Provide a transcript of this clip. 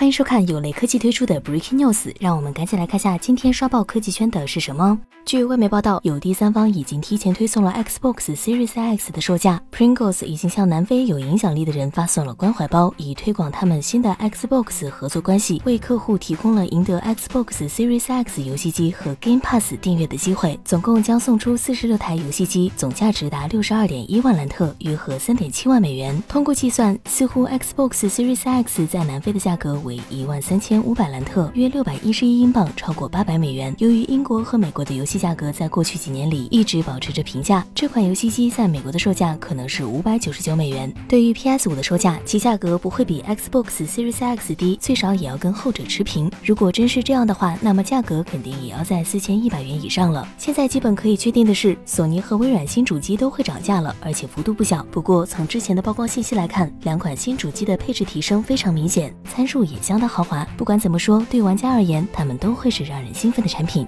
欢迎收看有雷科技推出的 Breaking News，让我们赶紧来看下今天刷爆科技圈的是什么。据外媒报道，有第三方已经提前推送了 Xbox Series X 的售价。Pringles 已经向南非有影响力的人发送了关怀包，以推广他们新的 Xbox 合作关系，为客户提供了赢得 Xbox Series X 游戏机和 Game Pass 订阅的机会。总共将送出四十六台游戏机，总价值达六十二点一万兰特，约合三点七万美元。通过计算，似乎 Xbox Series X 在南非的价格为。为一万三千五百兰特，约六百一十一英镑，超过八百美元。由于英国和美国的游戏价格在过去几年里一直保持着平价，这款游戏机在美国的售价可能是五百九十九美元。对于 PS 五的售价，其价格不会比 Xbox Series X 低，最少也要跟后者持平。如果真是这样的话，那么价格肯定也要在四千一百元以上了。现在基本可以确定的是，索尼和微软新主机都会涨价了，而且幅度不小。不过从之前的曝光信息来看，两款新主机的配置提升非常明显，参数也。相当豪华，不管怎么说，对玩家而言，他们都会是让人兴奋的产品。